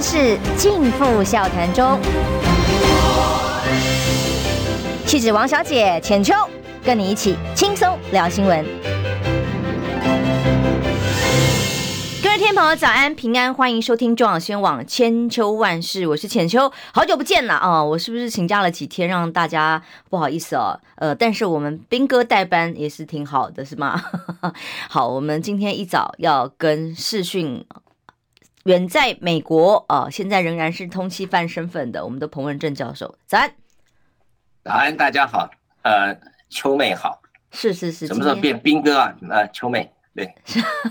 万事尽付笑谈中。气质王小姐浅秋，跟你一起轻松聊新闻。各位听众朋友，早安平安，欢迎收听中广新闻网千秋万事，我是浅秋，好久不见了啊！我是不是请假了几天，让大家不好意思哦？呃，但是我们兵哥代班也是挺好的，是吗？好，我们今天一早要跟视讯远在美国啊、呃，现在仍然是通缉犯身份的我们的彭文正教授，早安，早安，大家好，呃，秋妹好，是是是，什么时候变兵哥啊？呃，秋妹。对，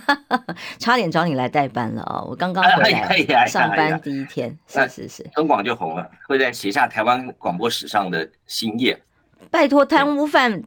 差点找你来代班了啊！我刚刚回来上班第一天，是是是，中广就红了，会在写下台湾广播史上的新页。拜托，贪污犯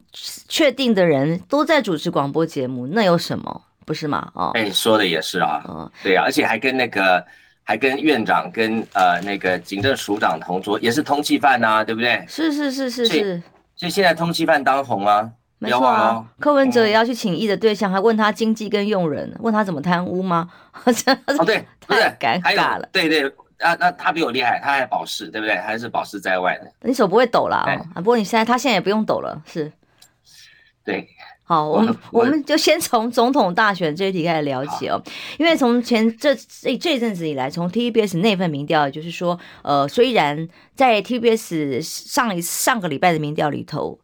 确定的人都在主持广播节目，那有什么？不是吗？哦，哎，说的也是啊，嗯，对啊，而且还跟那个，还跟院长跟呃那个警政署长同桌，也是通缉犯呐，对不对？是是是是是，所以现在通缉犯当红啊。没错啊，哦、柯文哲也要去请益的对象，还问他经济跟用人，问他怎么贪污吗？哦，对，太尴尬了。对对，啊，那他比我厉害，他还保释，对不对？还是保释在外的。你手不会抖啦、哦？啊，不过你现在他现在也不用抖了，是。对，好，我们我，们就先从总统大选这一题开始聊起哦，因为从前这这这阵子以来，从 TVBS 那份民调，就是说，呃，虽然在 TVBS 上一上个礼拜的民调里头，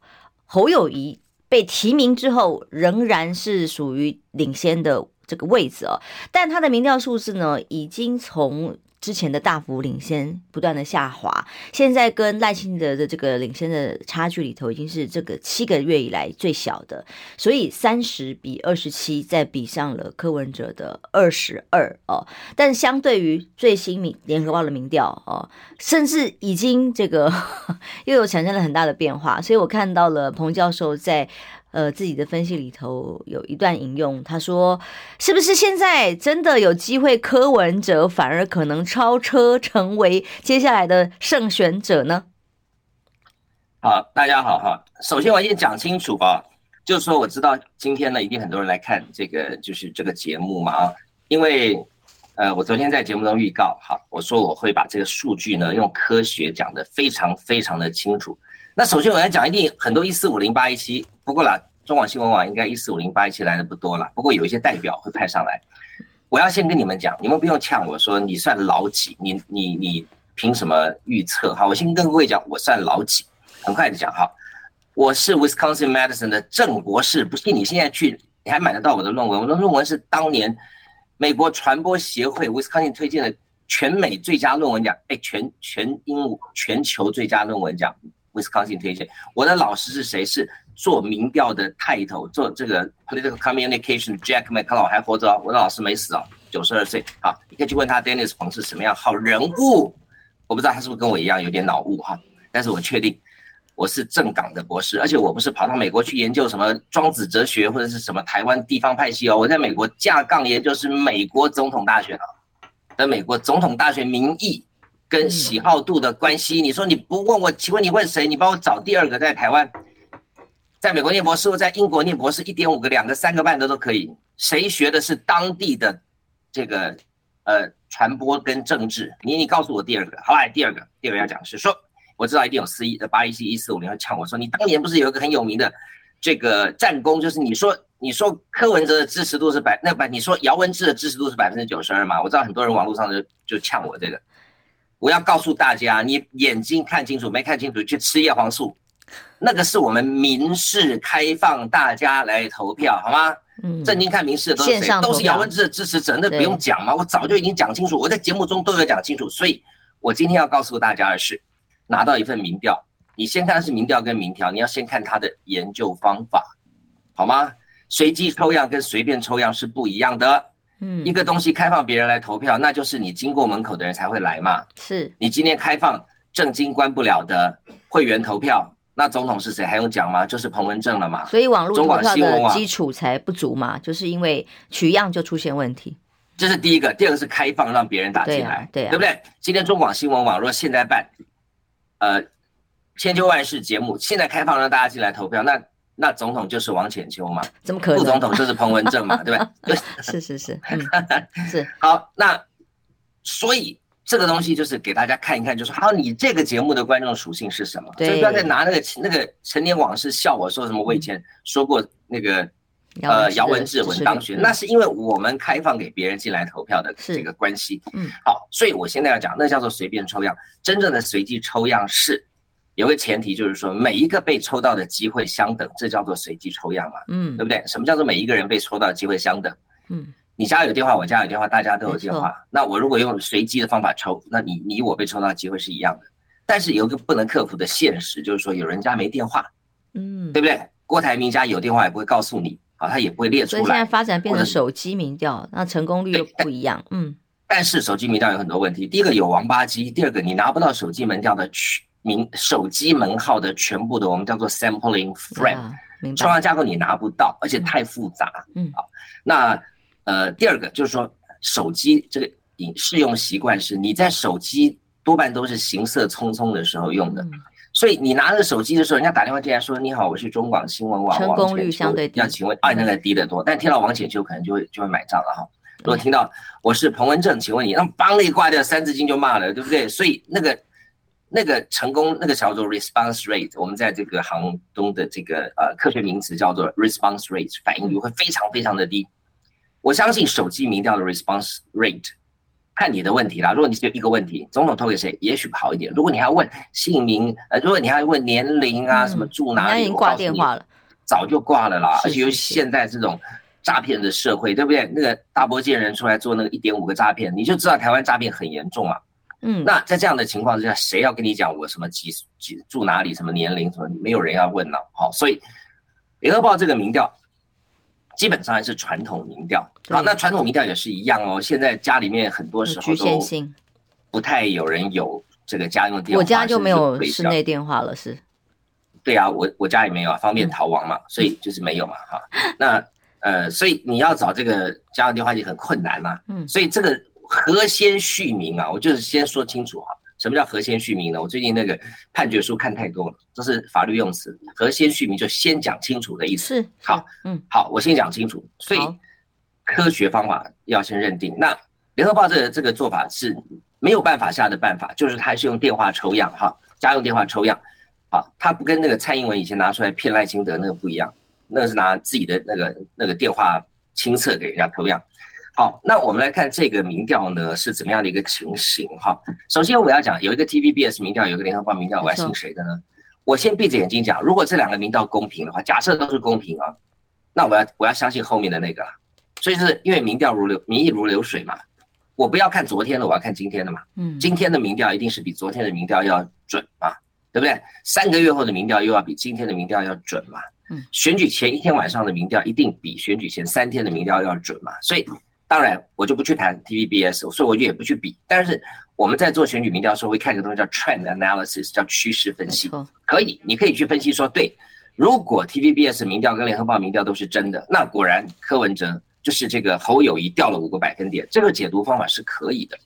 侯友谊。被提名之后，仍然是属于领先的这个位置哦，但他的民调数字呢，已经从之前的大幅领先不断的下滑，现在跟赖清德的这个领先的差距里头，已经是这个七个月以来最小的，所以三十比二十七，再比上了柯文哲的二十二哦，但相对于最新民联合报的民调哦，甚至已经这个 又有产生了很大的变化，所以我看到了彭教授在。呃，自己的分析里头有一段引用，他说：“是不是现在真的有机会，柯文哲反而可能超车，成为接下来的胜选者呢？”好，大家好哈。首先我先讲清楚啊，就是说我知道今天呢，一定很多人来看这个，就是这个节目嘛啊，因为呃，我昨天在节目中预告哈，我说我会把这个数据呢用科学讲得非常非常的清楚。那首先我要讲，一定很多一四五零八一七。不过啦，中广新闻网应该一四五零八一七来的不多了。不过有一些代表会派上来。我要先跟你们讲，你们不用呛我说你算老几？你你你凭什么预测？好，我先跟各位讲，我算老几？很快的讲哈，我是 Wisconsin Madison 的郑博士。不信你现在去，你还买得到我的论文。我的论文是当年美国传播协会 Wisconsin 推荐的全美最佳论文奖，哎，全全英全球最佳论文奖。Wisconsin 推荐，我的老师是谁？是做民调的泰头，做这个 political communication Jack McCullough 还活着，我的老师没死啊，九十二岁。好，你可以去问他，Dennis 彭是什么样好人物？我不知道他是不是跟我一样有点脑雾哈，但是我确定我是正港的博士，而且我不是跑到美国去研究什么庄子哲学或者是什么台湾地方派系哦，我在美国架杠研究是美国总统大选啊，的美国总统大选民意。跟喜好度的关系，你说你不问我，请问你问谁？你帮我找第二个在台湾，在美国念博士或在英国念博士，一点五个、两个、三个半的都可以。谁学的是当地的这个呃传播跟政治？你你告诉我第二个，好吧，第二个，第二个要讲是说，我知道一定有四一的八一七一四五零要呛我说，你当年不是有一个很有名的这个战功，就是你说你说柯文哲的支持度是百那百，你说姚文智的支持度是百分之九十二嘛？我知道很多人网络上就就呛我这个。我要告诉大家，你眼睛看清楚没看清楚去吃叶黄素，那个是我们民事开放大家来投票，好吗？嗯，正经看民事的都是谁？都是姚文智的支持者，那不用讲嘛，我早就已经讲清楚，我在节目中都有讲清楚，所以我今天要告诉大家的是，拿到一份民调，你先看的是民调跟民调，你要先看他的研究方法，好吗？随机抽样跟随便抽样是不一样的。嗯，一个东西开放别人来投票，那就是你经过门口的人才会来嘛。是你今天开放正经关不了的会员投票，那总统是谁还用讲吗？就是彭文正了嘛。所以网络投票的基础才不足嘛，就是因为取样就出现问题。这是第一个，第二个是开放让别人打进来，对、啊对，啊、对不对？今天中广新闻网若现在办，呃，千秋万世节目，现在开放让大家进来投票，那。那总统就是王浅秋嘛？怎么可能？副总统就是彭文正嘛？对吧？是是是，嗯、是。好，那所以这个东西就是给大家看一看，就是好，你这个节目的观众属性是什么？所以不要再拿那个那个陈年往事笑我说什么。我以前说过那个呃姚文智文当选，那是因为我们开放给别人进来投票的这个关系。嗯，好，所以我现在要讲，那叫做随便抽样。真正的随机抽样是有个前提，就是说每一个被抽到的机会相等，这叫做随机抽样嘛。嗯，对不对？什么叫做每一个人被抽到的机会相等？嗯。你家有电话，我家有电话，大家都有电话。那我如果用随机的方法抽，那你你我被抽到的机会是一样的。但是有一个不能克服的现实，就是说有人家没电话，嗯，对不对？郭台铭家有电话也不会告诉你，啊，他也不会列出来。所以现在发展变成手机民调，那成功率又不一样，嗯。但是手机民调有很多问题，第一个有王八机，第二个你拿不到手机民调的全名手机门号的全部的我们叫做 sampling frame，抽样架构你拿不到，而且太复杂，嗯，好，那。呃，第二个就是说，手机这个你使用习惯是你在手机多半都是行色匆匆的时候用的，所以你拿着手机的时候，人家打电话进来说：“你好，我是中广新闻网成功率相对低。”要请问啊，那个低得多，但听到王浅秋可能就会就会买账了哈。如果听到我是彭文正，请问你，那帮一挂掉三字经就骂了，对不对？所以那个那个成功那个叫做 response rate，我们在这个行中的这个呃科学名词叫做 response rate，反应率会非常非常的低。我相信手机民调的 response rate，看你的问题啦。如果你只有一个问题，总统投给谁，也许好一点。如果你还要问姓名，呃，如果你还要问年龄啊，什么住哪里，已经挂电话了，早就挂了啦。而且尤其现在这种诈骗的社会，对不对？那个大波贱人出来做那个一点五个诈骗，你就知道台湾诈骗很严重啊。嗯，那在这样的情况之下，谁要跟你讲我什么几几住哪里，什么年龄，什么没有人要问了。好，所以联合报这个民调。基本上还是传统民调，好，那传统民调也是一样哦。现在家里面很多时候都不太有人有这个家用电话，我家就没有室内电话了，是。对啊，我我家也没有啊，方便逃亡嘛，所以就是没有嘛，哈。那呃，所以你要找这个家用电话就很困难嘛，嗯，所以这个何先旭明啊，我就是先说清楚哈。什么叫何先续名呢？我最近那个判决书看太多了，这是法律用词。何先续名就先讲清楚的意思。是，好，嗯，好，我先讲清楚。所以科学方法要先认定。那联合报这个这个做法是没有办法下的办法，就是还是用电话抽样，哈，家用电话抽样，好，他不跟那个蔡英文以前拿出来骗赖清德那个不一样，那个是拿自己的那个那个电话亲测给人家抽样。好，那我们来看这个民调呢是怎么样的一个情形哈。首先我要讲有一个 TVBS 民调，有一个联合报民调，我要信谁的呢？我先闭着眼睛讲，如果这两个民调公平的话，假设都是公平啊，那我要我要相信后面的那个了。所以是因为民调如流，民意如流水嘛，我不要看昨天的，我要看今天的嘛。嗯，今天的民调一定是比昨天的民调要准嘛，对不对？三个月后的民调又要比今天的民调要准嘛。嗯，选举前一天晚上的民调一定比选举前三天的民调要准嘛，所以。当然，我就不去谈 TVBS，所以我就也不去比。但是我们在做选举民调的时候，会看一个东西叫 trend analysis，叫趋势分析。可以，你可以去分析说，对，如果 TVBS 民调跟联合报民调都是真的，那果然柯文哲就是这个侯友谊掉了五个百分点，这个解读方法是可以的。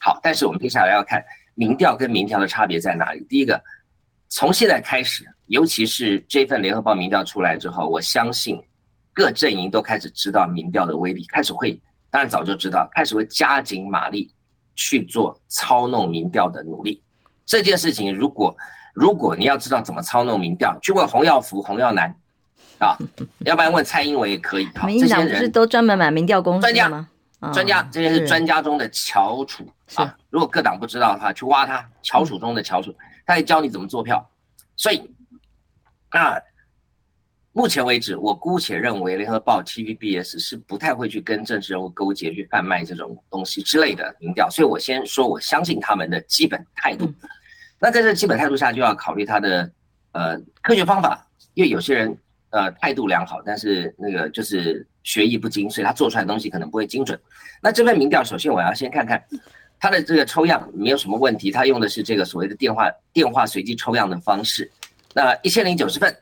好，但是我们接下来要看民调跟民调的差别在哪里。第一个，从现在开始，尤其是这份联合报民调出来之后，我相信各阵营都开始知道民调的威力，开始会。当然早就知道，开始会加紧马力去做操弄民调的努力。这件事情，如果如果你要知道怎么操弄民调，去问洪耀福、洪耀南啊，要不然问蔡英文也可以。好，这些人不是都专门买民调公司吗？专家，这些是专家中的翘楚啊。如果各党不知道的话，去挖他，翘楚中的翘楚，他会教你怎么做票。所以，那。目前为止，我姑且认为联合报 TVBS 是不太会去跟政治人物勾结、去贩卖这种东西之类的民调，所以我先说，我相信他们的基本态度。那在这基本态度下，就要考虑他的呃科学方法，因为有些人呃态度良好，但是那个就是学艺不精，所以他做出来的东西可能不会精准。那这份民调，首先我要先看看他的这个抽样没有什么问题，他用的是这个所谓的电话电话随机抽样的方式。那一千零九十份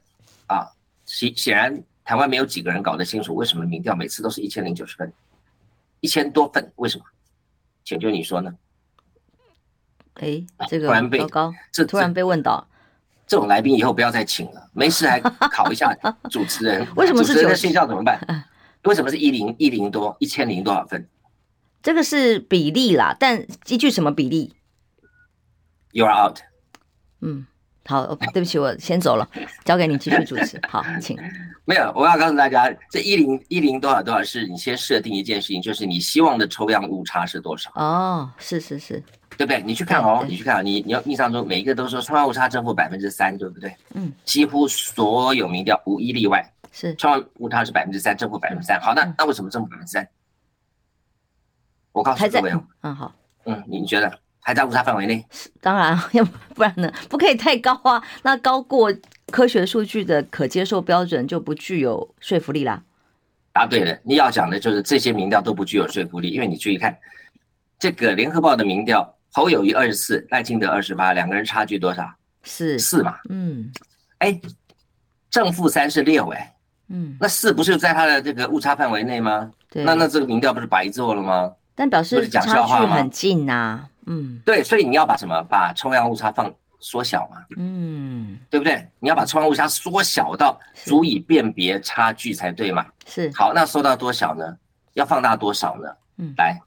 啊。显显然，台湾没有几个人搞得清楚为什么民调每次都是一千零九十分，一千多份，为什么？请就你说呢？哎，这个突然被这突然被问到，这种来宾以后不要再请了，没事还考一下主持人。为什么是主持人的信效怎么办？为什么是一零一零多一千零多少分？这个是比例啦，但依据什么比例？You are out。嗯，好，对不起，我先走了，交给你继续主持。好，请。没有，我要告诉大家，这一零一零多少多少是你先设定一件事情，就是你希望的抽样误差是多少？哦，是是是，对不对？你去看哦，你去看，你你要印象中每一个都说抽样误差正负百分之三，对不对？嗯，几乎所有民调无一例外是抽样误差是百分之三，正负百分之三。好，那那为什么正负百分之三？我告诉各位，嗯好，嗯，你觉得还在误差范围内？当然，要不然呢？不可以太高啊，那高过。科学数据的可接受标准就不具有说服力啦。答对了，你要讲的就是这些民调都不具有说服力，因为你注意看这个联合报的民调，侯友谊二十四，赖清德二十八，两个人差距多少？四四嘛。嗯，哎，正负三是六哎，嗯，那四不是在他的这个误差范围内吗？对，那那这个民调不是白做了吗？但表示差距很近呐、啊。嗯，对，所以你要把什么？把抽样误差放。缩小嘛，嗯，对不对？你要把抽样误差缩小到足以辨别差距才对嘛。是，好，那缩到多少呢？要放大多少呢？嗯，来，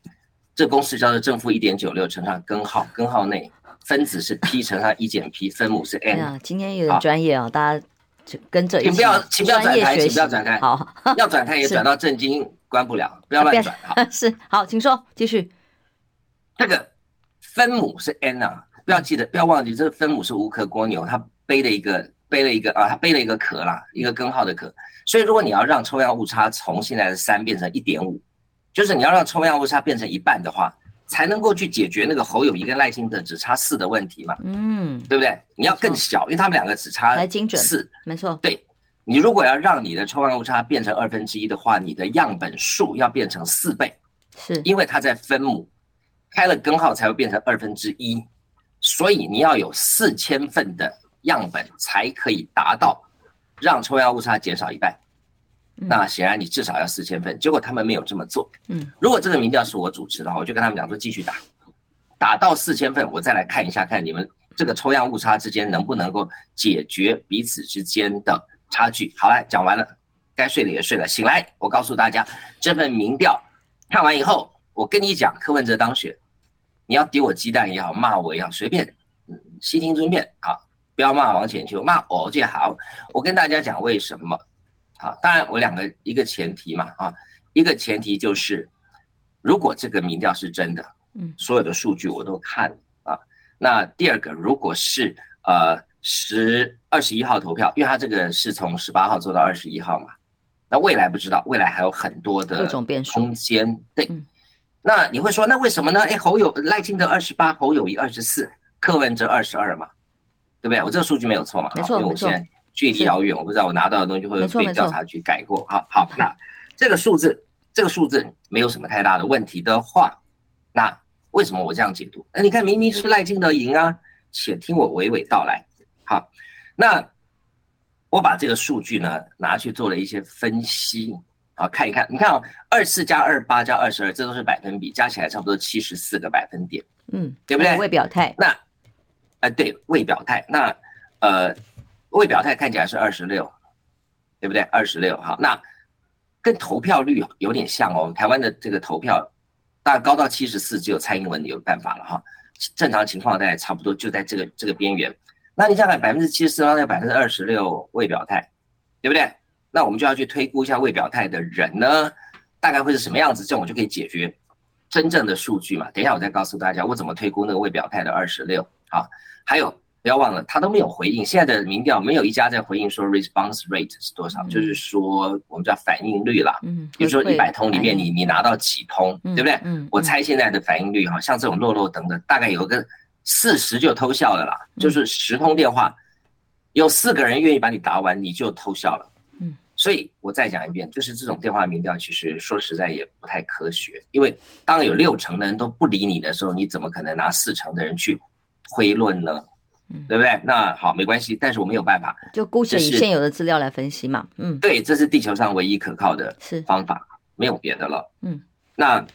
这公式叫做正负一点九六乘上根号，根号内分子是 p 乘上一减 p，分母是 n。呀，今天有点专业啊，大家就跟着。请不要，请不要转台，请不要转台。好，要转台也转到正经关不了，不要乱转。好，是好，请说，继续。这个分母是 n 啊。不要记得，不要忘记，这个分母是无壳蜗牛，它背了一个背了一个啊，它背了一个壳啦，一个根号的壳。所以，如果你要让抽样误差从现在的三变成一点五，就是你要让抽样误差变成一半的话，才能够去解决那个侯友谊跟赖清德只差四的问题嘛。嗯，对不对？你要更小，因为他们两个只差来精准四，没错。对，你如果要让你的抽样误差变成二分之一的话，你的样本数要变成四倍，是因为它在分母开了根号才会变成二分之一。所以你要有四千份的样本才可以达到让抽样误差减少一半。那显然你至少要四千份，结果他们没有这么做。嗯，如果这个民调是我主持的话，我就跟他们讲说继续打，打到四千份，我再来看一下，看你们这个抽样误差之间能不能够解决彼此之间的差距。好了，讲完了，该睡的也睡了，醒来，我告诉大家，这份民调看完以后，我跟你讲，柯文哲当选。你要丢我鸡蛋也好，骂我也好，随便，嗯，悉听尊便，啊，不要骂王浅秋，骂我就好。我跟大家讲为什么，好，当然我两个一个前提嘛，啊，一个前提就是，如果这个民调是真的，嗯，所有的数据我都看啊。那第二个，如果是呃十二十一号投票，因为他这个是从十八号做到二十一号嘛，那未来不知道，未来还有很多的空间，对。那你会说，那为什么呢？哎，侯友赖清德二十八，侯友谊二十四，柯文哲二十二嘛，对不对？我这个数据没有错嘛？没错，因为我现在距离遥远，我不知道我拿到的东西会不会被调查局改过。好好，那这个数字，这个数字没有什么太大的问题的话，那为什么我这样解读？那你看，明明是赖清德赢啊，且听我娓娓道来。好，那我把这个数据呢拿去做了一些分析。好，看一看，你看啊，二四加二八加二十二，这都是百分比，加起来差不多七十四个百分点，嗯，对不对？未表态，那，呃，对，未表态，那，呃，未表态看起来是二十六，对不对？二十六，好，那跟投票率有点像哦。台湾的这个投票大概高到七十四，只有蔡英文有办法了哈。正常情况大概差不多就在这个这个边缘。那你想想，百分之七十四到那百分之二十六未表态，对不对？那我们就要去推估一下未表态的人呢，大概会是什么样子，这样我就可以解决真正的数据嘛。等一下我再告诉大家我怎么推估那个未表态的二十六。好，还有不要忘了，他都没有回应。现在的民调没有一家在回应说 response rate 是多少，嗯、就是说我们叫反应率啦。嗯，比如说一百通里面你你拿到几通，对不对？嗯，我猜现在的反应率哈，像这种落落等等，大概有个四十就偷笑了啦。就是十通电话，有四个人愿意把你答完，你就偷笑了。所以我再讲一遍，就是这种电话民调，其实说实在也不太科学。因为当有六成的人都不理你的时候，你怎么可能拿四成的人去推论呢？嗯，对不对？那好，没关系，但是我没有办法，就姑且以现有的资料来分析嘛。嗯，对，这是地球上唯一可靠的方法，没有别的了。嗯，那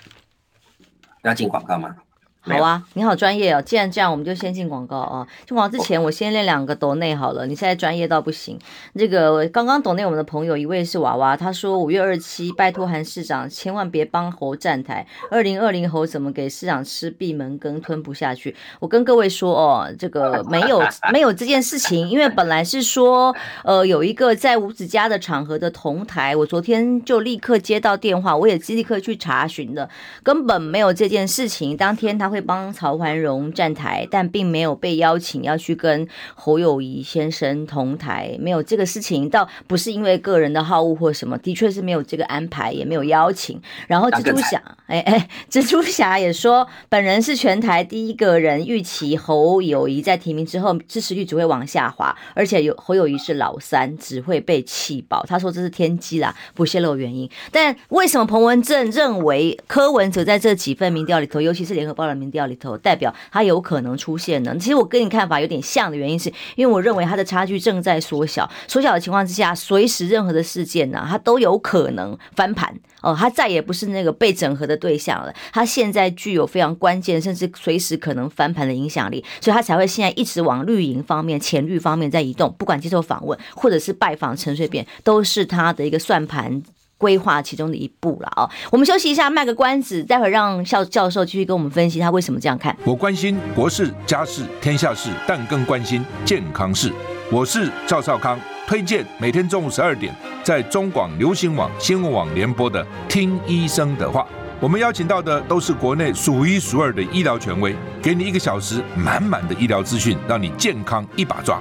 要进广告吗？好啊，你好专业哦。既然这样，我们就先进广告啊。进广告之前，我先练两个抖内好了。你现在专业到不行。这个刚刚抖内我们的朋友一位是娃娃，他说五月二十七，拜托韩市长千万别帮侯站台。二零二零侯怎么给市长吃闭门羹，吞不下去。我跟各位说哦，这个没有 没有这件事情，因为本来是说呃有一个在五子家的场合的同台，我昨天就立刻接到电话，我也立刻去查询的，根本没有这件事情。当天他。会帮曹环荣站台，但并没有被邀请要去跟侯友谊先生同台，没有这个事情，倒不是因为个人的好恶或什么，的确是没有这个安排，也没有邀请。然后蜘蛛侠，哎哎，蜘蛛侠也说，本人是全台第一个人预期侯友谊在提名之后支持率只会往下滑，而且有侯友谊是老三，只会被气爆。他说这是天机啦，不泄露原因。但为什么彭文正认为柯文哲在这几份民调里头，尤其是联合报的？民调里头代表他有可能出现呢？其实我跟你看法有点像的原因，是因为我认为他的差距正在缩小，缩小的情况之下，随时任何的事件呢，他都有可能翻盘哦。他再也不是那个被整合的对象了，他现在具有非常关键，甚至随时可能翻盘的影响力，所以他才会现在一直往绿营方面、前绿方面在移动。不管接受访问或者是拜访陈水扁，都是他的一个算盘。规划其中的一步了啊！我们休息一下，卖个关子，待会儿让校教授继续跟我们分析他为什么这样看。我关心国事、家事、天下事，但更关心健康事。我是赵少康，推荐每天中午十二点在中广流行网、新闻网联播的《听医生的话》。我们邀请到的都是国内数一数二的医疗权威，给你一个小时满满的医疗资讯，让你健康一把抓。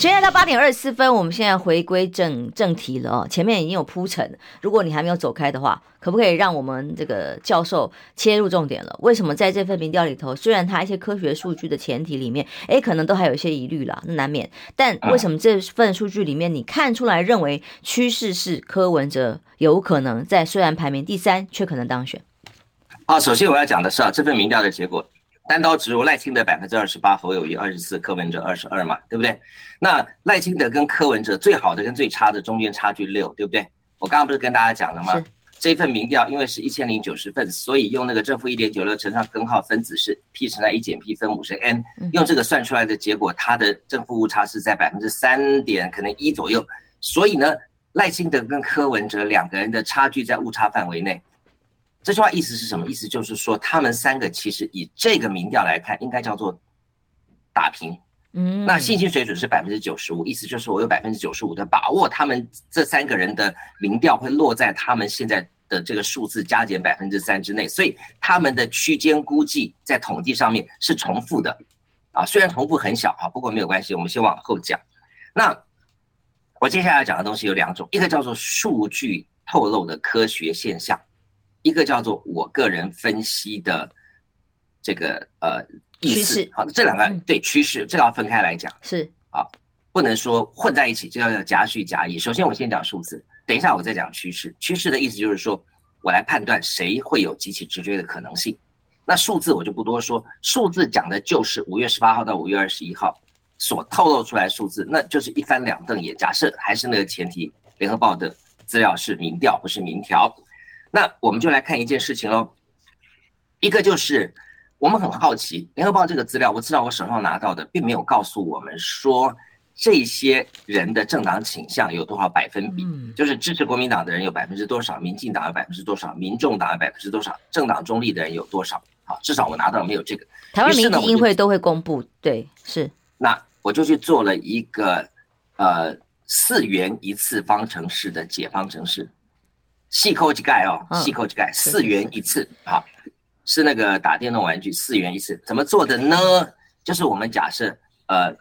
现在到八点二十四分，我们现在回归正正题了哦。前面已经有铺陈，如果你还没有走开的话，可不可以让我们这个教授切入重点了？为什么在这份民调里头，虽然他一些科学数据的前提里面，诶，可能都还有一些疑虑啦，那难免。但为什么这份数据里面，你看出来认为趋势是柯文哲有可能在虽然排名第三，却可能当选？啊，首先我要讲的是啊，这份民调的结果。单刀直入，赖清德百分之二十八，侯友谊二十四，柯文哲二十二嘛，对不对？那赖清德跟柯文哲最好的跟最差的中间差距六，对不对？我刚刚不是跟大家讲了吗？这份民调因为是一千零九十份，所以用那个正负一点九六乘上根号分子式 p 乘上一减 p 分母是 n，用这个算出来的结果，它的正负误差是在百分之三点可能一左右，所以呢，赖清德跟柯文哲两个人的差距在误差范围内。这句话意思是什么？意思就是说，他们三个其实以这个民调来看，应该叫做打平。嗯，那信心水准是百分之九十五，意思就是我有百分之九十五的把握，他们这三个人的民调会落在他们现在的这个数字加减百分之三之内，所以他们的区间估计在统计上面是重复的。啊，虽然重复很小啊，不过没有关系，我们先往后讲。那我接下来讲的东西有两种，一个叫做数据透露的科学现象。一个叫做我个人分析的这个呃意思，好，这两个对趋势，这个要分开来讲，是啊，不能说混在一起，这叫夹叙夹议。首先我先讲数字，等一下我再讲趋势。趋势的意思就是说我来判断谁会有急起直追的可能性。那数字我就不多说，数字讲的就是五月十八号到五月二十一号所透露出来的数字，那就是一翻两瞪眼。假设还是那个前提，联合报的资料是民调，不是民调。那我们就来看一件事情喽，一个就是我们很好奇，联合报这个资料，我知道我手上拿到的并没有告诉我们说这些人的政党倾向有多少百分比，就是支持国民党的人有百分之多少，民进党有百分之多少，民众党有百分之多少，政党中立的人有多少？好，至少我拿到没有这个。台湾民意会都会公布，对，是。那我就去做了一个呃四元一次方程式的解方程式。细扣几盖哦，细扣几盖，四元一次，好，是那个打电动玩具，四元一次，怎么做的呢？就是我们假设，呃，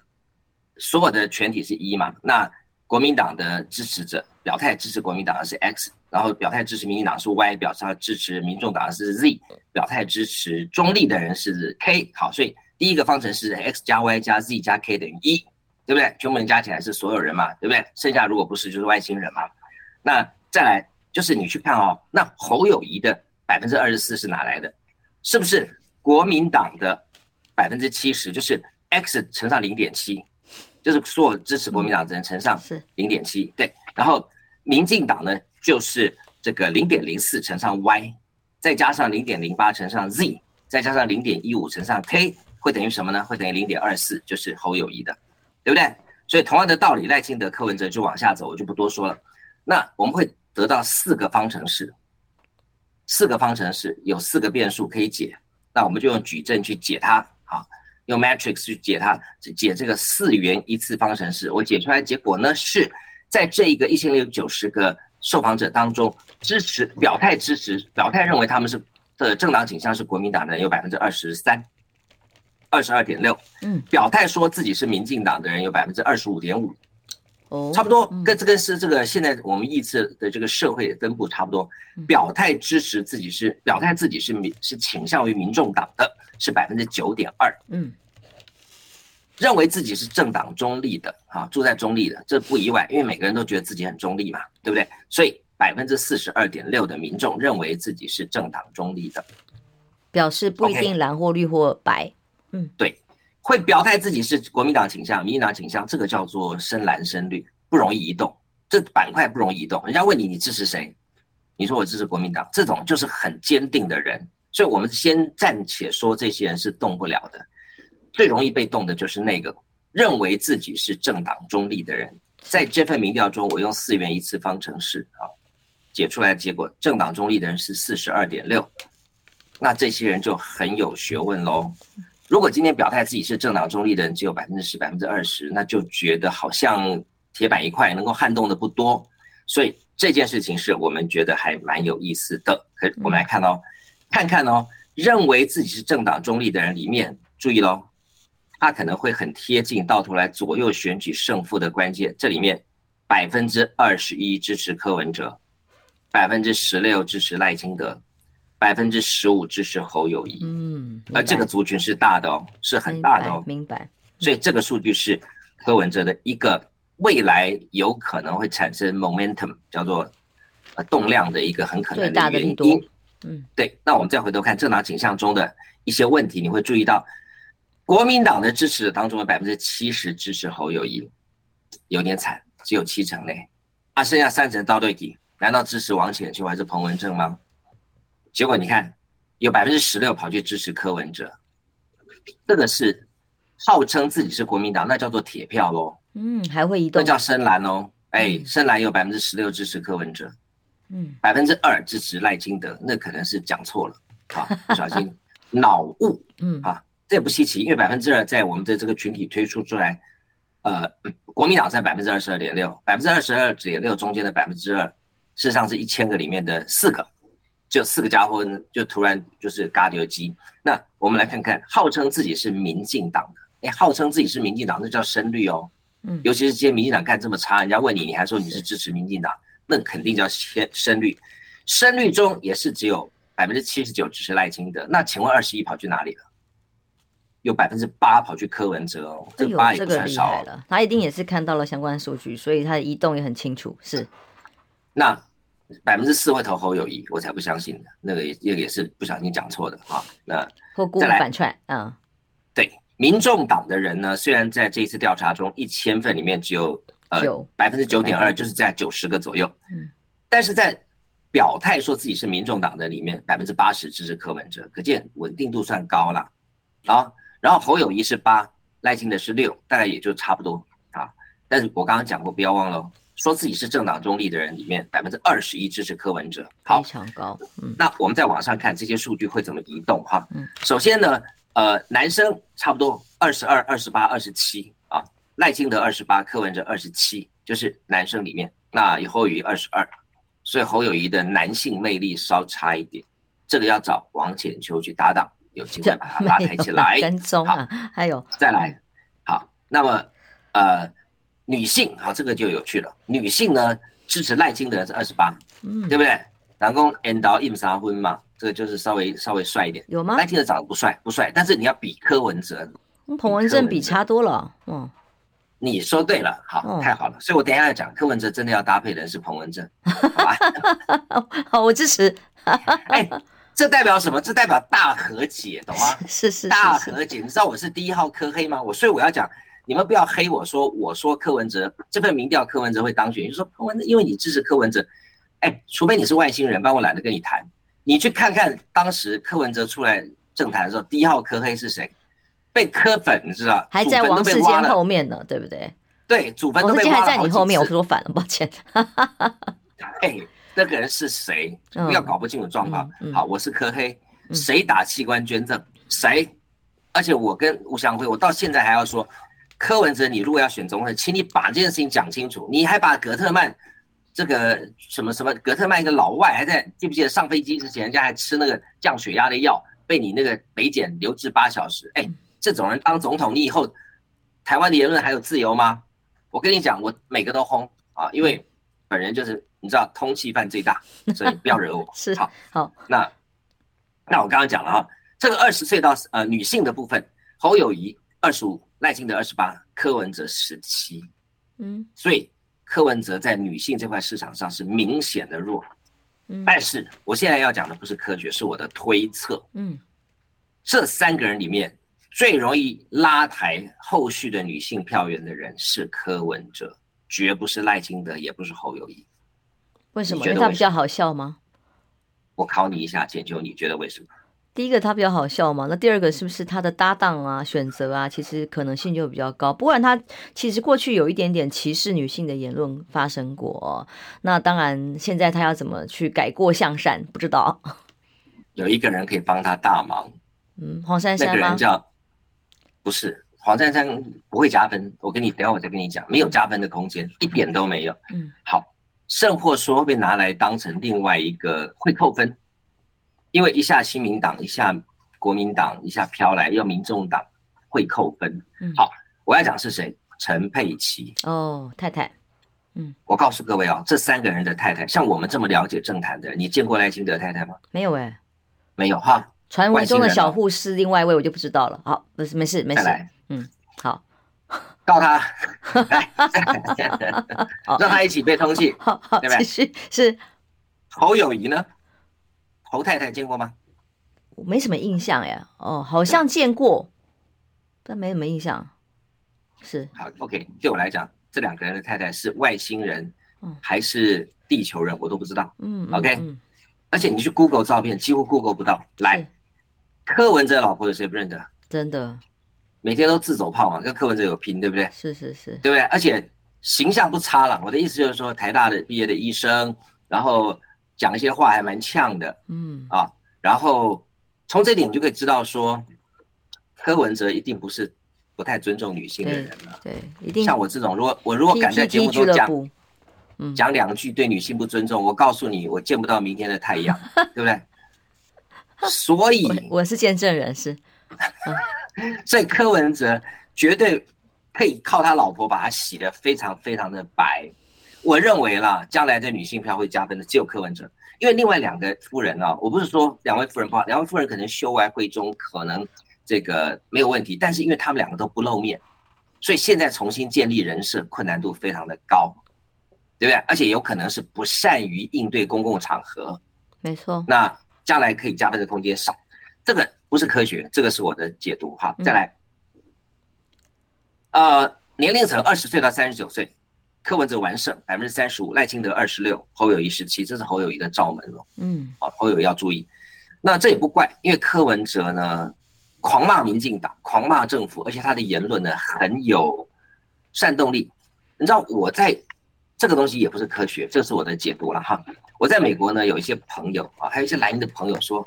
所有的全体是一嘛，那国民党的支持者表态支持国民党的是 x，然后表态支持民进党是 y，表示支持民众党的是 z，表态支持中立的人是 k，好，所以第一个方程式 x 加 y 加 z 加 k 等于一，对不对？全部人加起来是所有人嘛，对不对？剩下如果不是就是外星人嘛。那再来就是你去看哦，那侯友谊的百分之二十四是哪来的？是不是国民党的百分之七十？就是 X 乘上零点七，就是所有支持国民党的人乘上是零点七，对。然后民进党呢，就是这个零点零四乘上 Y，再加上零点零八乘上 Z，再加上零点一五乘上 K，会等于什么呢？会等于零点二四，就是侯友谊的，对不对？所以同样的道理，赖清德、柯文哲就往下走，我就不多说了。那我们会得到四个方程式，四个方程式有四个变数可以解，那我们就用矩阵去解它，啊，用 matrix 去解它，解这个四元一次方程式。我解出来结果呢，是在这一个一千零九十个受访者当中，支持表态支持表态认为他们是的政党倾向是国民党的人有百分之二十三，二十二点六，嗯，表态说自己是民进党的人有百分之二十五点五。哦，差不多跟这个是这个现在我们预测的这个社会分布差不多。表态支持自己是表态自己是民是倾向于民众党的是百分之九点二。嗯，认为自己是政党中立的啊，住在中立的，这不意外，因为每个人都觉得自己很中立嘛，对不对？所以百分之四十二点六的民众认为自己是政党中立的，表示不一定蓝或绿或白。嗯，对。会表态自己是国民党倾向、民进党倾向，这个叫做深蓝深绿，不容易移动。这板块不容易移动。人家问你，你支持谁？你说我支持国民党，这种就是很坚定的人。所以，我们先暂且说这些人是动不了的。最容易被动的就是那个认为自己是政党中立的人。在这份民调中，我用四元一次方程式啊解出来的结果，政党中立的人是四十二点六。那这些人就很有学问喽。如果今天表态自己是政党中立的人只有百分之十、百分之二十，那就觉得好像铁板一块，能够撼动的不多。所以这件事情是我们觉得还蛮有意思的。可我们来看哦，看看哦，认为自己是政党中立的人里面，注意喽，他可能会很贴近到头来左右选举胜负的关键。这里面百分之二十一支持柯文哲，百分之十六支持赖清德。百分之十五支持侯友谊，嗯，而这个族群是大的哦，是很大的哦，明白。所以这个数据是柯文哲的一个未来有可能会产生 momentum，叫做呃动量的一个很可能的原因。嗯，对。那我们再回头看政党倾向中的一些问题，你会注意到，国民党的支持当中的百分之七十支持侯友谊，有点惨，只有七成呢。啊，剩下三成到对底，难道支持王浅秋还是彭文正吗？结果你看，有百分之十六跑去支持柯文哲，这个是号称自己是国民党，那叫做铁票喽。嗯，还会移动。那叫深蓝哦，哎，深蓝有百分之十六支持柯文哲，嗯，百分之二支持赖清德，那可能是讲错了，好，不小心。脑雾，嗯，啊，这也不稀奇，因为百分之二在我们的这个群体推出出来，呃，国民党在百分之二十二点六，百分之二十二点六中间的百分之二，事实上是一千个里面的四个。就四个家伙呢，就突然就是嘎掉机。那我们来看看，号称自己是民进党的，哎，号称自己是民进党，那叫深绿哦。嗯，尤其是这些民进党干这么差，人家问你，你还说你是支持民进党，那肯定叫深深绿。深绿中也是只有百分之七十九支持赖清德。那请问二十一跑去哪里了？有百分之八跑去柯文哲哦，这个八也不算少了。他一定也是看到了相关数据，所以他的移动也很清楚。是，那。百分之四会投侯友谊，我才不相信的。那个也也也是不小心讲错的啊。那再来反串，嗯，对，民众党的人呢，虽然在这一次调查中，一千份里面只有呃百分之九点二，就是在九十个左右，嗯，但是在表态说自己是民众党的里面，百分之八十支持柯文哲，可见稳定度算高了啊。然后侯友谊是八，赖清德是六，大概也就差不多啊。但是我刚刚讲过，不要忘了。说自己是政党中立的人里面，百分之二十一支持柯文哲，好，非常高。嗯，那我们再往上看这些数据会怎么移动哈？嗯，首先呢，呃，男生差不多二十二、二十八、二十七啊，赖清德二十八，柯文哲二十七，就是男生里面。那以侯友宜二十二，所以侯友宜的男性魅力稍差一点，这个要找王浅秋去搭档，有机会把他拉抬起来。跟踪啊，还有再来，好，那么呃。女性好，这个就有趣了。女性呢，支持赖清德是二十八，嗯，对不对？然后演到印沙婚嘛，这个就是稍微稍微帅一点。有吗？赖清德长得不帅，不帅，但是你要比柯文哲，彭文正比差多了，嗯。你说对了，好，哦、太好了。所以我等一下要讲柯文哲真的要搭配的是彭文正，好吧？好，我支持。哎，这代表什么？这代表大和解，懂吗？是是，是，是大和解。你知道我是第一号柯黑吗？我所以我要讲，你们不要黑我说，我说柯文哲这份民调柯文哲会当选，你说柯文哲，因为你支持柯文哲，哎，除非你是外星人，不然我懒得跟你谈。你去看看当时柯文哲出来政坛的时候，第一号柯黑是谁？被柯粉，你知道？还在王世坚后面呢，对不对？对，祖坟都被挖了。在你后面，我说反了，抱歉。哎，那个人是谁？不要搞不清楚状况。好，我是柯黑，谁打器官捐赠？谁？而且我跟吴祥辉，我到现在还要说，柯文哲，你如果要选总统，请你把这件事情讲清楚。你还把格特曼这个什么什么格特曼一个老外还在，记不记得上飞机之前，人家还吃那个降血压的药，被你那个北检留置八小时？哎。这种人当总统，你以后台湾的言论还有自由吗？我跟你讲，我每个都轰啊，因为本人就是你知道通缉犯最大，所以不要惹我。是好，好，那那我刚刚讲了啊，这个二十岁到呃女性的部分，侯友谊二十五，赖清德二十八，柯文哲十七，嗯，所以柯文哲在女性这块市场上是明显的弱。嗯，但是我现在要讲的不是科学，是我的推测。嗯，这三个人里面。最容易拉抬后续的女性票源的人是柯文哲，绝不是赖清德，也不是侯友谊。为什么？因为他比较好笑吗？我考你一下，简秋，你觉得为什么？第一个他比较好笑嘛，那第二个是不是他的搭档啊、选择啊，其实可能性就比较高。不然他其实过去有一点点歧视女性的言论发生过，那当然现在他要怎么去改过向善，不知道。有一个人可以帮他大忙，嗯，黄珊珊吗？那个人叫。不是黄珊珊不会加分，我跟你等下我再跟你讲，没有加分的空间，一点都没有。嗯，好，甚或说会被拿来当成另外一个会扣分，因为一下新民党，一下国民党，一下飘来要民众党会扣分。嗯，好，我要讲是谁？陈佩琪哦，太太。嗯，我告诉各位啊、哦，这三个人的太太，像我们这么了解政坛的，你见过赖清德太太吗？没有哎、欸，没有哈。传闻中的小护士，另外一位我就不知道了。好，不是，没事，没事。嗯，好，告他，让他一起被通缉。好好，继续是侯友宜呢？侯太太见过吗？我没什么印象呀。哦，好像见过，但没什么印象。是好，OK。对我来讲，这两个人的太太是外星人还是地球人，我都不知道。嗯，OK。而且你去 Google 照片，几乎 Google 不到。来。柯文哲老婆有谁不认得？真的，每天都自走炮嘛，跟柯文哲有拼，对不对？是是是，对不对？而且形象不差了。我的意思就是说，台大的毕业的医生，然后讲一些话还蛮呛的，嗯啊，然后从这点你就可以知道说，柯文哲一定不是不太尊重女性的人了。对，一定。像我这种，如果我如果敢在节目中讲，讲两句对女性不尊重，我告诉你，我见不到明天的太阳，对不对？所以我，我是见证人，是，所以柯文哲绝对可以靠他老婆把他洗得非常非常的白。我认为啦，将来的女性票会加分的只有柯文哲，因为另外两个夫人啊，我不是说两位夫人不好，两位夫人可能秀外慧中，可能这个没有问题，但是因为他们两个都不露面，所以现在重新建立人设困难度非常的高，对不对？而且有可能是不善于应对公共场合，没错。那。将来可以加分的空间少，这个不是科学，这个是我的解读。哈，再来，呃，年龄层二十岁到三十九岁，柯文哲完胜百分之三十五，赖清德二十六，侯友谊十七，这是侯友谊的罩门了。嗯，好，侯友宜要注意。那这也不怪，因为柯文哲呢，狂骂民进党，狂骂政府，而且他的言论呢很有煽动力。你知道我在这个东西也不是科学，这是我的解读了哈。我在美国呢，有一些朋友啊，还有一些蓝营的朋友说，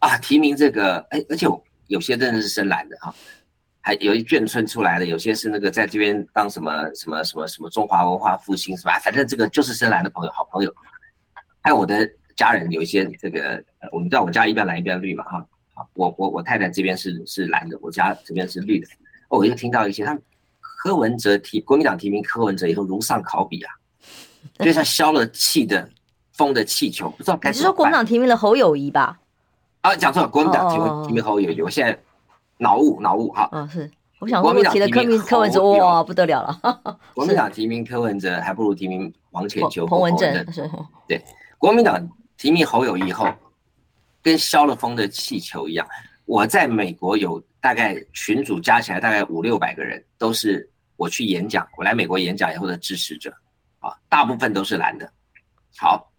啊，提名这个，哎，而且有些真的是深蓝的哈，还有一眷村出来的，有些是那个在这边当什么什么什么什么中华文化复兴是吧？反正这个就是深蓝的朋友，好朋友。还有我的家人有一些这个，我们知道我家一边蓝一边绿嘛哈，好，我我我太太这边是是蓝的，我家这边是绿的。哦，我又听到一些，他柯文哲提国民党提名柯文哲以后如丧考妣啊，就像消了气的。风的气球，不知道该。你是说国民党提名了侯友谊吧？啊，讲错了，国民党提名提名侯友谊，我现在脑雾脑雾哈。嗯，是。我想说，我提了柯文柯文哲，哇，不得了了。国民党提名柯文哲，还不如提名王浅秋、彭文正。对，国民党提名侯友谊后，跟消了风的气球一样。我在美国有大概群组加起来大概五六百个人，都是我去演讲，我来美国演讲以后的支持者，啊，大部分都是蓝的。好，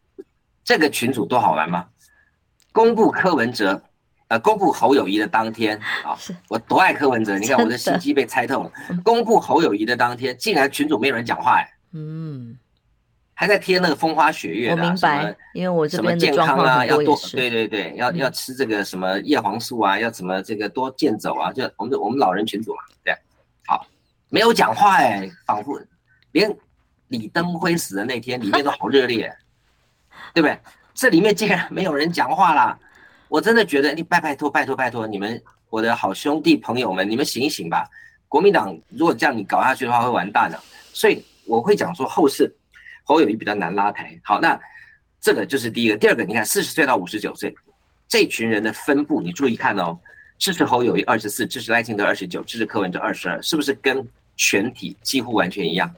这个群组多好玩吗？公布柯文哲，呃，公布侯友谊的当天啊，我多爱柯文哲，你看我的心机被猜透了。公布侯友谊的当天，竟然群主没有人讲话，哎，嗯。还在贴那个风花雪月的，我明白，因为我这边什么健康啊，要多，对对对，要要吃这个什么叶黄素啊，要怎么这个多健走啊，就我们我们老人群主嘛，对，好，没有讲话哎，仿佛连李登辉死的那天里面都好热烈，对不对？这里面竟然没有人讲话啦，我真的觉得你拜拜托拜托拜托你们我的好兄弟朋友们，你们醒一醒吧！国民党如果这样你搞下去的话会完蛋的，所以我会讲说后事。侯友谊比较难拉抬，好，那这个就是第一个。第二个，你看四十岁到五十九岁这群人的分布，你注意看哦，支持侯友谊二十四，支持赖清德二十九，支持柯文哲二十二，是不是跟全体几乎完全一样？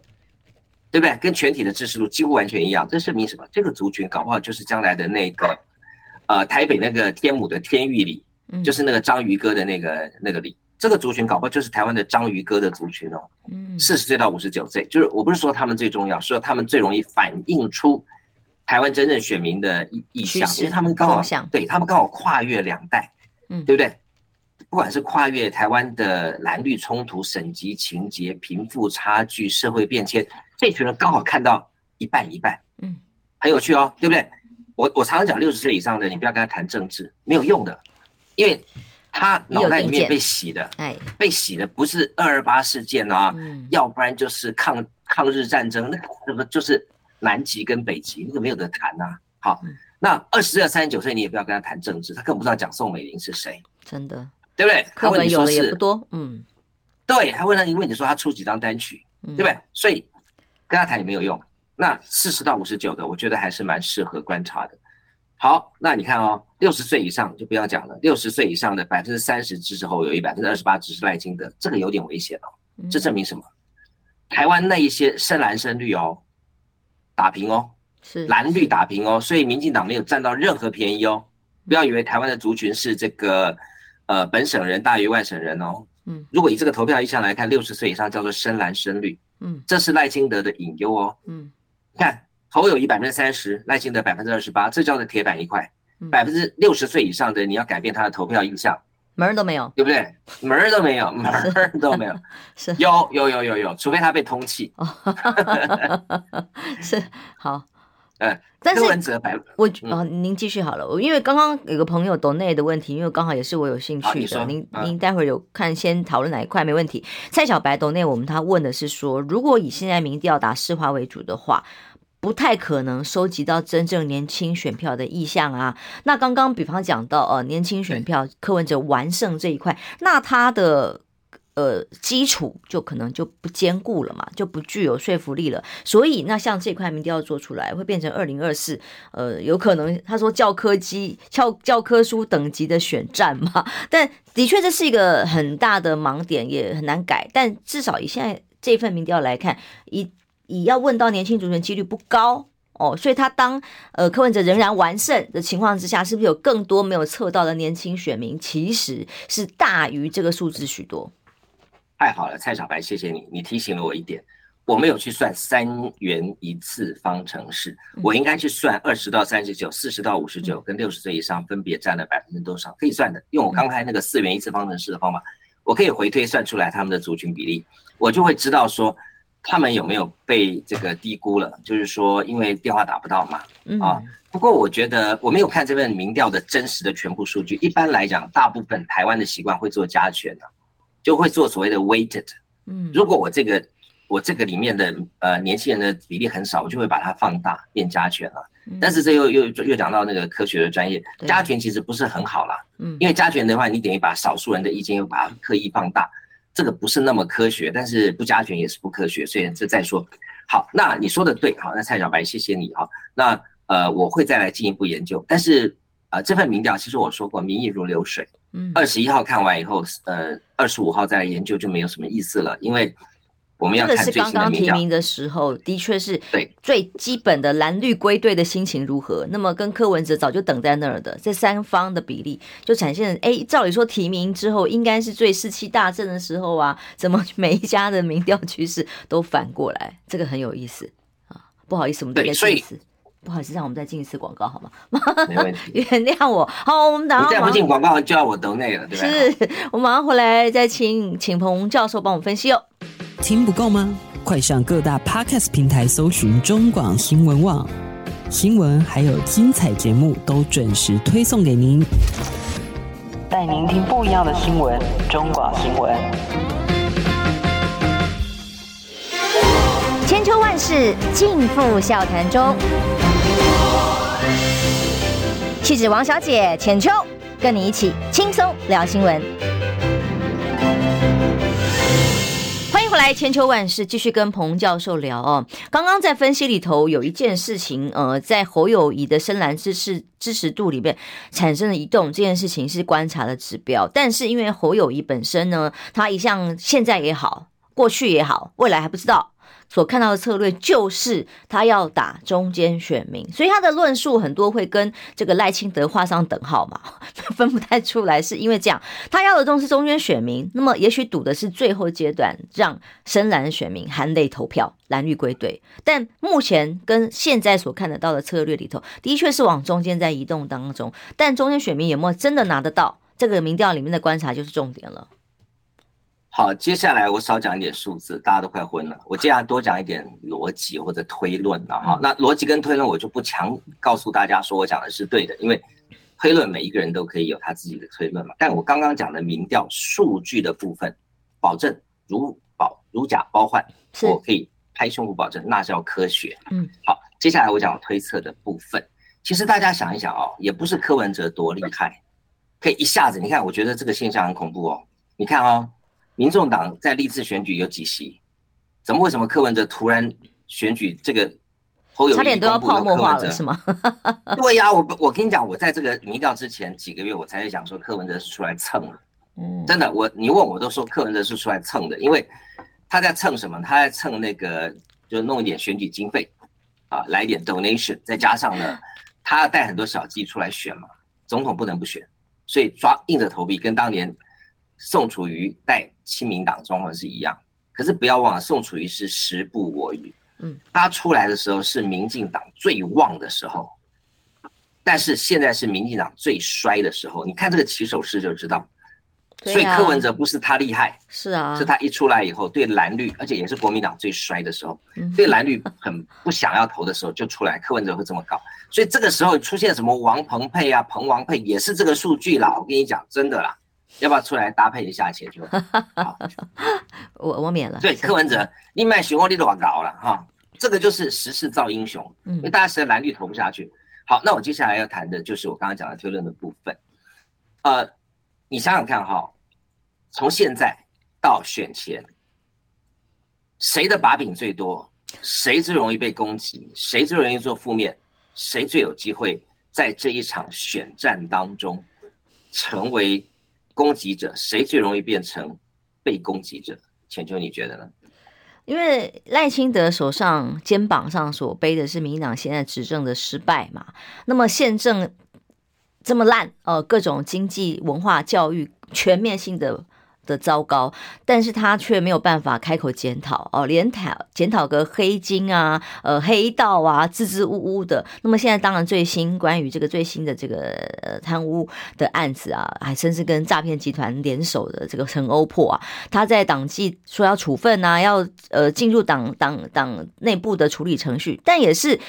对不对？跟全体的支持度几乎完全一样，这说明什么？这个族群搞不好就是将来的那个，呃，台北那个天母的天玉里，就是那个章鱼哥的那个那个里。这个族群搞不好就是台湾的章鱼哥的族群哦，嗯，四十岁到五十九岁，就是我不是说他们最重要，是说他们最容易反映出台湾真正选民的意意向，因为他们刚好对他们刚好跨越两代，嗯，对不对？不管是跨越台湾的蓝绿冲突、省级情节、贫富差距、社会变迁，这群人刚好看到一半一半，嗯，很有趣哦，对不对？我我常常讲，六十岁以上的你不要跟他谈政治，没有用的，因为。他脑袋里面被洗的，哎，被洗的不是二二八事件啊，嗯，要不然就是抗抗日战争，那什么就是南极跟北极，那个没有得谈呐。好，那二十岁到三十九岁，你也不要跟他谈政治，他更不知道讲宋美龄是谁，真的，对不对？课本有的也不多，嗯，对，他问他，你问你说他出几张单曲，对不对？所以跟他谈也没有用。那四十到五十九的，我觉得还是蛮适合观察的。好，那你看哦，六十岁以上就不要讲了。六十岁以上的百分之三十支持侯友宜，百分之二十八支持赖清德，这个有点危险哦。这证明什么？台湾那一些深蓝深绿哦，打平哦，是蓝绿打平哦，所以民进党没有占到任何便宜哦。不要以为台湾的族群是这个呃本省人大于外省人哦。嗯，如果以这个投票意向来看，六十岁以上叫做深蓝深绿。嗯，这是赖清德的隐忧哦。嗯，看。侯友谊百分之三十，赖清德百分之二十八，这叫做铁板一块。百分之六十岁以上的，你要改变他的投票印象，门儿都没有，对不对？门儿都没有，门儿都没有。是有有有有有，除非他被通气。是好，嗯，但是我哦，您继续好了。因为刚刚有个朋友抖内的问题，因为刚好也是我有兴趣的。您您待会儿有看，先讨论哪一块没问题。蔡小白抖内，我们他问的是说，如果以现在民调打市话为主的话。不太可能收集到真正年轻选票的意向啊。那刚刚比方讲到呃年轻选票柯文哲完胜这一块，那他的呃基础就可能就不坚固了嘛，就不具有说服力了。所以那像这块民调做出来，会变成二零二四呃有可能他说教科机教教科书等级的选战嘛。但的确这是一个很大的盲点，也很难改。但至少以现在这份民调来看，以。以要问到年轻族群几率不高哦，所以他当呃柯文哲仍然完胜的情况之下，是不是有更多没有测到的年轻选民，其实是大于这个数字许多？太好了，蔡小白，谢谢你，你提醒了我一点，我没有去算三元一次方程式，我应该去算二十到三十九、四十到五十九跟六十岁以上分别占了百分之多少，可以算的。用我刚才那个四元一次方程式的方法，我可以回推算出来他们的族群比例，我就会知道说。他们有没有被这个低估了？就是说，因为电话打不到嘛，啊。不过我觉得我没有看这份民调的真实的全部数据。一般来讲，大部分台湾的习惯会做加权的，就会做所谓的 weighted。嗯，如果我这个我这个里面的呃年轻人的比例很少，我就会把它放大变加权了。但是这又又又讲到那个科学的专业，加权其实不是很好啦。嗯，因为加权的话，你等于把少数人的意见又把它刻意放大。这个不是那么科学，但是不加权也是不科学，所以这再说。好，那你说的对，好，那蔡小白，谢谢你啊。那呃，我会再来进一步研究。但是呃，这份民调其实我说过，民意如流水，嗯，二十一号看完以后，呃，二十五号再来研究就没有什么意思了，因为。我们要看最新的民调。这个是刚刚提名的时候，的确是对最基本的蓝绿归队的心情如何。那么跟柯文哲早就等在那儿的这三方的比例，就展现了，哎，照理说提名之后应该是最士气大振的时候啊，怎么每一家的民调趋势都反过来？这个很有意思啊。不好意思，我们再进一次，不好意思，让我们再进一次广告好吗？没问题，原谅我。好，我们等下再不进广告就要我抖内了，对吧？是我马上回来再请请彭教授帮我们分析哦。听不够吗？快上各大 Podcast 平台搜寻中广新闻网新闻，还有精彩节目都准时推送给您，带您听不一样的新闻。中广新闻，秋万事尽付笑谈中。气质王小姐浅秋，跟你一起轻松聊新闻。欢迎回来千秋万世继续跟彭教授聊哦。刚刚在分析里头有一件事情，呃，在侯友宜的深蓝知识支持度里面产生了移动，这件事情是观察的指标。但是因为侯友宜本身呢，他一向现在也好，过去也好，未来还不知道。所看到的策略就是他要打中间选民，所以他的论述很多会跟这个赖清德画上等号嘛，分不太出来。是因为这样，他要的都是中间选民，那么也许赌的是最后阶段让深蓝选民含泪投票，蓝绿归队。但目前跟现在所看得到的策略里头，的确是往中间在移动当中。但中间选民有没有真的拿得到？这个民调里面的观察就是重点了。好，接下来我少讲一点数字，大家都快昏了。我接下来多讲一点逻辑或者推论了哈。那逻辑跟推论我就不强告诉大家说我讲的是对的，因为推论每一个人都可以有他自己的推论嘛。但我刚刚讲的民调数据的部分，保证如保如假包换，我可以拍胸脯保证，那叫科学。嗯，好，接下来我讲推测的部分。其实大家想一想哦，也不是柯文哲多厉害，可以一下子，你看，我觉得这个现象很恐怖哦。你看哦。民众党在历次选举有几席？怎么为什么柯文哲突然选举这个侯友宜差点都要泡沫化了是吗？对呀、啊，我我跟你讲，我在这个民调之前几个月，我才在想说柯文哲是出来蹭的。嗯，真的，我你问我都说柯文哲是出来蹭的，因为他在蹭什么？他在蹭那个，就弄一点选举经费啊，来一点 donation，再加上呢，他要带很多小鸡出来选嘛，总统不能不选，所以抓硬着头皮跟当年。宋楚瑜带亲民党状况是一样，可是不要忘了，宋楚瑜是时不我与，嗯，他出来的时候是民进党最旺的时候，但是现在是民进党最衰的时候，你看这个起手式就知道。所以柯文哲不是他厉害，是啊，是他一出来以后对蓝绿，而且也是国民党最衰的时候，对蓝绿很不想要投的时候就出来，柯文哲会这么搞，所以这个时候出现什么王鹏配啊、彭王配也是这个数据啦，我跟你讲，真的啦。要不要出来搭配一下？钱就 好，我我免了。对，柯文哲，你卖熊，你都搞了哈，这个就是时势造英雄。嗯，因为大家实在蓝绿投不下去。好，那我接下来要谈的就是我刚刚讲的推论的部分。呃，你想想看哈，从现在到选前，谁的把柄最多？谁最容易被攻击？谁最容易做负面？谁最有机会在这一场选战当中成为？攻击者，谁最容易变成被攻击者？浅秋，你觉得呢？因为赖清德手上肩膀上所背的是民进党现在执政的失败嘛，那么宪政这么烂，呃，各种经济、文化、教育全面性的。的糟糕，但是他却没有办法开口检讨哦，连讨检讨个黑金啊、呃黑道啊，支支吾吾的。那么现在当然最新关于这个最新的这个呃贪污的案子啊，还甚至跟诈骗集团联手的这个陈欧破啊，他在党纪说要处分啊，要呃进入党党党内部的处理程序，但也是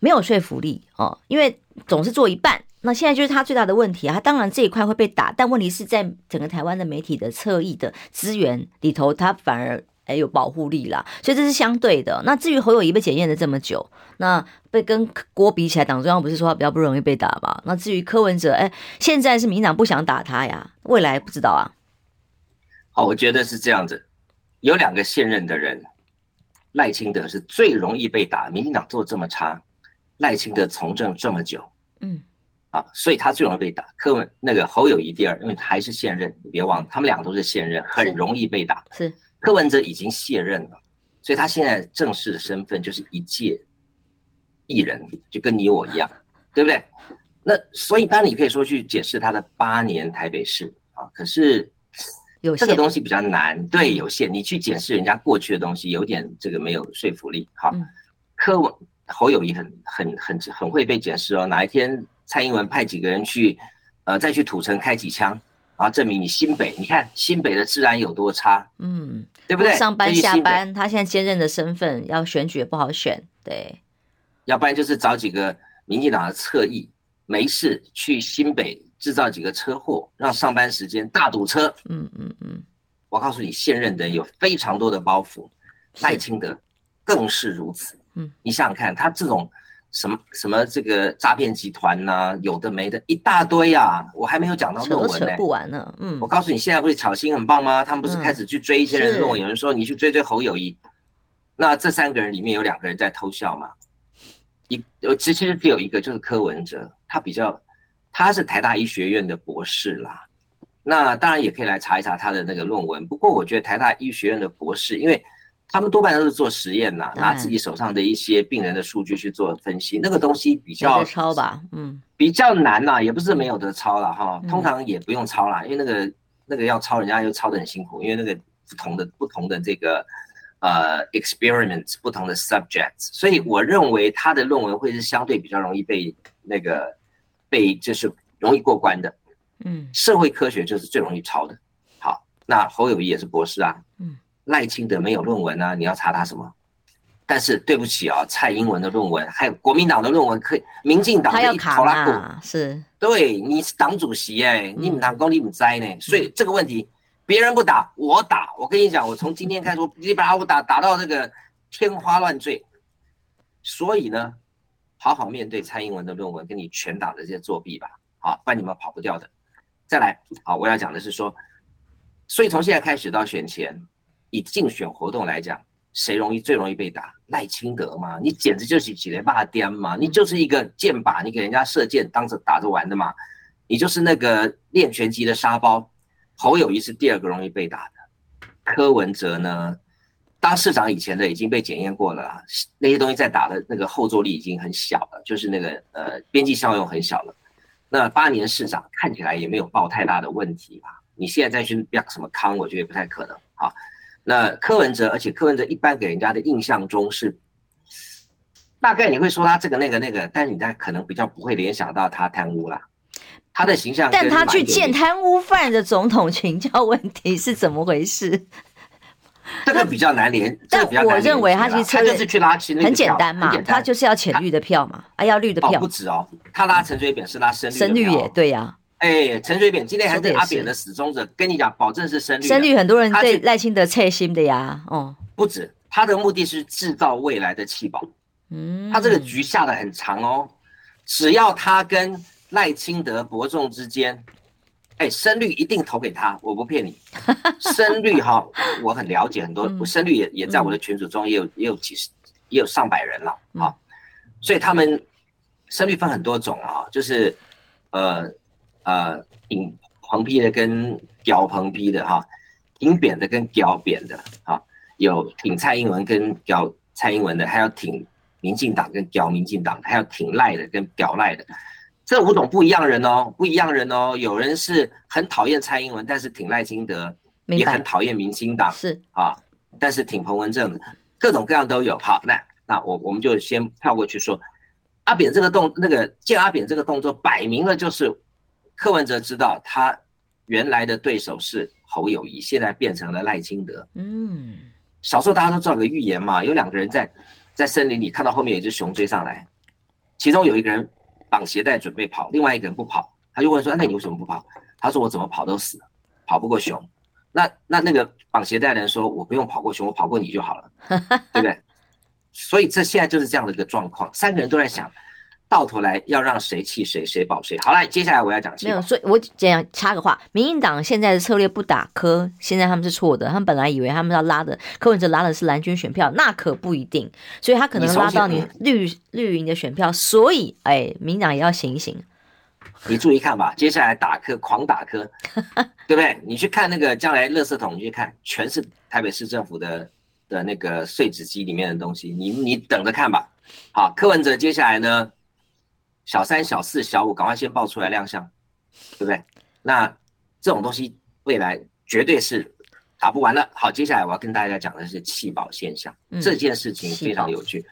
没有说服力哦，因为总是做一半。那现在就是他最大的问题啊！他当然这一块会被打，但问题是在整个台湾的媒体的侧翼的资源里头，他反而哎有保护力啦，所以这是相对的。那至于侯友宜被检验了这么久，那被跟郭比起来，党中央不是说他比较不容易被打吗？那至于柯文哲，哎，现在是民进党不想打他呀，未来不知道啊。好，我觉得是这样子，有两个现任的人，赖清德是最容易被打，民进党做这么差，赖清德从政这么久，嗯。啊，所以他最容易被打。柯文那个侯友谊第二，因为还是现任，你别忘了，他们两个都是现任，很容易被打。是柯文哲已经卸任了，所以他现在正式的身份就是一届艺人，就跟你我一样，对不对？那所以当然你可以说去解释他的八年台北市啊，可是有这个东西比较难，对，有限。你去解释人家过去的东西，有点这个没有说服力。好，柯文侯友谊很很很很会被解释哦，哪一天？蔡英文派几个人去，呃，再去土城开几枪，然后证明你新北，你看新北的治安有多差，嗯，对不对？上班下班，他现在兼任的身份要选举也不好选，对。要不然就是找几个民进党的侧翼，没事去新北制造几个车祸，让上班时间大堵车。嗯嗯嗯。我告诉你，现任的人有非常多的包袱，赖清德更是如此。嗯，你想想看，他这种。什么什么这个诈骗集团呐、啊，有的没的一大堆啊！我还没有讲到论文呢、欸，扯不完呢。嗯，我告诉你，现在不是巧芯很棒吗？他们不是开始去追一些人的论文？有人说你去追追侯友谊，那这三个人里面有两个人在偷笑嘛？一呃其实只有一个，就是柯文哲，他比较他是台大医学院的博士啦。那当然也可以来查一查他的那个论文。不过我觉得台大医学院的博士，因为。他们多半都是做实验呐，拿自己手上的一些病人的数据去做分析，那个东西比较抄吧，嗯，比较难呐，也不是没有得抄了哈，通常也不用抄啦，因为那个那个要抄，人家又抄得很辛苦，因为那个不同的不同的这个呃 experiments 不同的 subjects，所以我认为他的论文会是相对比较容易被那个被就是容易过关的，嗯，社会科学就是最容易抄的。好，那侯友谊也是博士啊，嗯。赖清德没有论文啊，你要查他什么？但是对不起啊，蔡英文的论文还有国民党的论文，可以民进党的一拖拉库是，对，你是党主席哎、欸，你们党功你们栽呢，所以这个问题别人不打我打，我跟你讲，我从今天开始，你把我 打打到这个天花乱坠。所以呢，好好面对蔡英文的论文跟你全党的这些作弊吧，好，不然你们跑不掉的。再来，好，我要讲的是说，所以从现在开始到选前。以竞选活动来讲，谁容易最容易被打？赖清德嘛，你简直就是几雷霸颠嘛，你就是一个箭靶，你给人家射箭当着打着玩的嘛，你就是那个练拳击的沙包。侯友宜是第二个容易被打的，柯文哲呢，当市长以前的已经被检验过了，那些东西在打的那个后坐力已经很小了，就是那个呃边际效用很小了。那八年市长看起来也没有爆太大的问题吧？你现在再去要什么康，我觉得也不太可能啊。那柯文哲，而且柯文哲一般给人家的印象中是，大概你会说他这个那个那个，但是你大概可能比较不会联想到他贪污啦。他的形象，但他去见贪污犯的总统请教问题是怎么回事？这个比较难联。但我认为他其实他就是去拉清那个很简单嘛，他就是要浅绿的票嘛，啊要绿的票。不止哦，他拉陈水扁是拉深绿。深绿也对呀、啊。哎，陈水扁今天还是阿扁的死忠者，跟你讲，保证是深绿。深绿很多人对赖清德切心的呀，哦，不止，他的目的是制造未来的弃保。嗯，他这个局下的很长哦，只要他跟赖清德伯仲之间，哎，深绿一定投给他，我不骗你。深绿哈，我很了解很多，我深绿也也在我的群组中也有也有几十也有上百人了啊，所以他们深绿分很多种啊，就是呃。呃，挺彭批的跟屌彭批的哈，挺扁的跟屌扁的哈，有挺蔡英文跟屌蔡英文的，还有挺民进党跟屌民进党，还有挺赖的跟屌赖的，这五种不一样人哦，不一样人哦。有人是很讨厌蔡英文，但是挺赖清德，也很讨厌民进党，是啊，但是挺彭文正的，各种各样都有。好，那那我我们就先跳过去说，阿扁这个动那个见阿扁这个动作，摆明了就是。柯文哲知道他原来的对手是侯友谊，现在变成了赖清德。嗯，小时候大家都知道个寓言嘛，有两个人在在森林里看到后面有一只熊追上来，其中有一个人绑鞋带准备跑，另外一个人不跑，他就问说：“那你为什么不跑？”他说：“我怎么跑都死，跑不过熊。”那那那个绑鞋带的人说：“我不用跑过熊，我跑过你就好了，对不对？” 所以这现在就是这样的一个状况，三个人都在想。到头来要让谁弃谁，谁保谁。好了，接下来我要讲。没有，所以我这样插个话，民进党现在的策略不打柯，现在他们是错的。他们本来以为他们要拉的柯文哲拉的是蓝军选票，那可不一定。所以他可能拉到你绿绿营的选票。所以，哎，民进党也要醒一醒。你注意看吧，接下来打磕，狂打磕，对不对？你去看那个将来垃圾桶，你去看，全是台北市政府的的那个碎纸机里面的东西，你你等着看吧。好，柯文哲接下来呢，小三、小四、小五，赶快先报出来亮相，对不对？那这种东西未来绝对是打不完了。好，接下来我要跟大家讲的是弃保现象，嗯、这件事情非常有趣。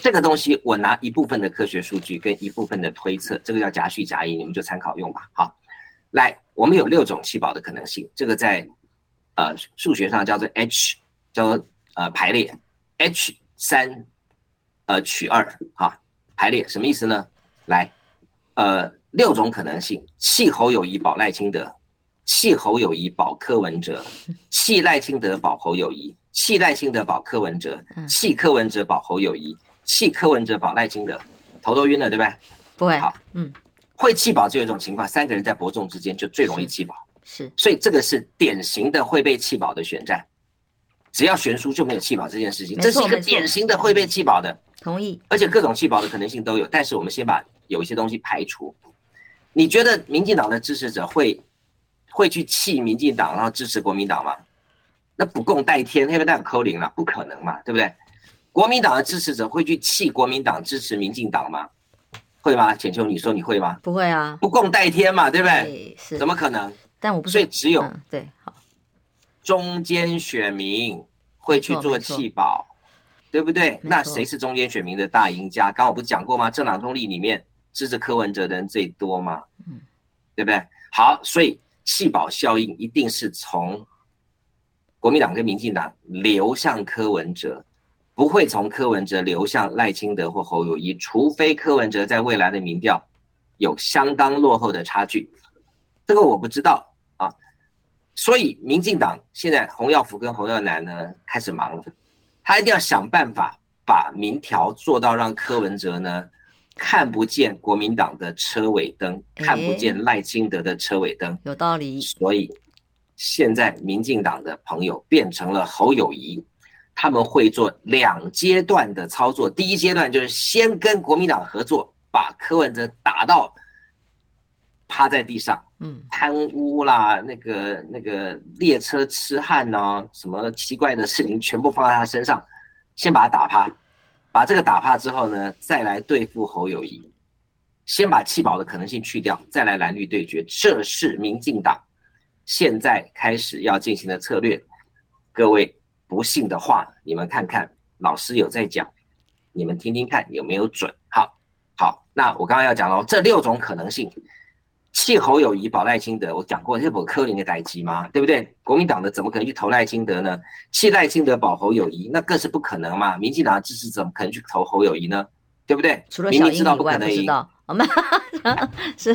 这个东西我拿一部分的科学数据跟一部分的推测，这个叫夹叙夹议，你们就参考用吧。好，来，我们有六种弃保的可能性，这个在呃数学上叫做 H，叫做呃排列 H 三呃取二哈，排列什么意思呢？来，呃六种可能性，弃侯友谊保赖清德，弃侯友谊保柯文哲，弃赖清德保侯友谊，弃赖清德保柯文哲，弃柯文哲保侯友谊。弃柯文哲保赖清德，头都晕了，对不对？不会。好，嗯，会弃保就有一种情况，三个人在伯仲之间就最容易弃保。是，所以这个是典型的会被弃保的选战，只要悬殊就没有弃保这件事情，这是一个典型的会被弃保的。同意。而且各种弃保的可能性都有，但是我们先把有一些东西排除。你觉得民进党的支持者会会去弃民进党，然后支持国民党吗？那不共戴天，黑不带扣零了，不可能嘛，对不对？国民党的支持者会去弃国民党支持民进党吗？会吗？浅秋，你说你会吗？不会啊，不共戴天嘛，对不对？对是，怎么可能？但我不所以只有、嗯、对好中间选民会去做弃保，对不对？那谁是中间选民的大赢家？刚刚我不是讲过吗？政党中立里面支持柯文哲的人最多嘛？嗯，对不对？好，所以弃保效应一定是从国民党跟民进党流向柯文哲。不会从柯文哲流向赖清德或侯友谊，除非柯文哲在未来的民调有相当落后的差距，这个我不知道啊。所以民进党现在洪耀福跟洪耀南呢开始忙了，他一定要想办法把民调做到让柯文哲呢看不见国民党的车尾灯，看不见赖清德的车尾灯，有道理。所以现在民进党的朋友变成了侯友宜。他们会做两阶段的操作，第一阶段就是先跟国民党合作，把柯文哲打到趴在地上，嗯，贪污啦，那个那个列车痴汉呐，什么奇怪的事情全部放在他身上，先把他打趴，把这个打趴之后呢，再来对付侯友谊，先把弃保的可能性去掉，再来蓝绿对决，这是民进党现在开始要进行的策略，各位。不信的话，你们看看老师有在讲，你们听听看有没有准。好，好，那我刚刚要讲了这六种可能性，弃侯友谊保赖清德，我讲过这不柯林的代志吗？对不对？国民党的怎么可能去投赖清德呢？弃赖清德保侯友谊，那更是不可能嘛！民进党的支持怎么可能去投侯友谊呢？对不对？除了小英以外，不知道。我们 是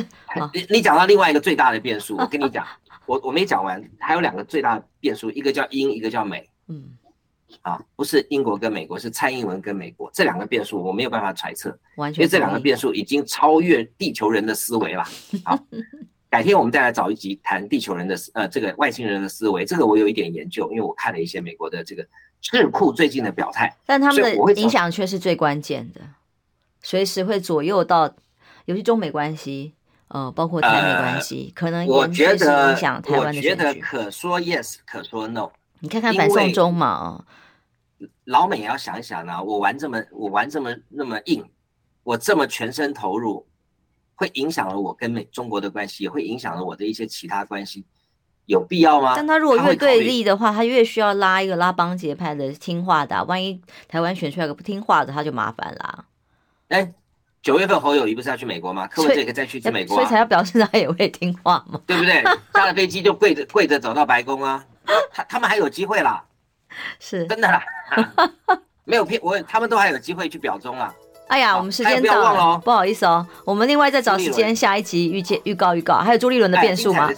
你你讲到另外一个最大的变数，我跟你讲，我我没讲完，还有两个最大的变数，一个叫英，一个叫美。嗯，啊，不是英国跟美国，是蔡英文跟美国这两个变数，我没有办法揣测，完全，因为这两个变数已经超越地球人的思维了。好，改天我们再来找一集谈地球人的呃这个外星人的思维，这个我有一点研究，因为我看了一些美国的这个智库最近的表态，但他们的影响却是最关键的，随时会左右到，尤其中美关系，呃，包括台美关系，呃、可能我觉得影响台湾的觉得可说 yes，可说 no。你看看反送中嘛，老美也要想一想啊，我玩这么我玩这么那么硬，我这么全身投入，会影响了我跟美中国的关系，也会影响了我的一些其他关系，有必要吗？但他如果越对立的话，他越需要拉一个拉帮结派的听话的，万一台湾选出来个不听话的，他就麻烦啦。哎，九月份侯友谊不是要去美国吗？柯文哲可以再去去美国，啊，所以才要表示他也会听话嘛，对不对？下了飞机就跪着跪着走到白宫啊。他他们还有机会啦，是。真的啦，没有骗我，他们都还有机会去表忠啊。哎呀，我们时间到了，不，不好意思哦，我们另外再找时间下一集预见预告预告，还有朱立伦的变数吗？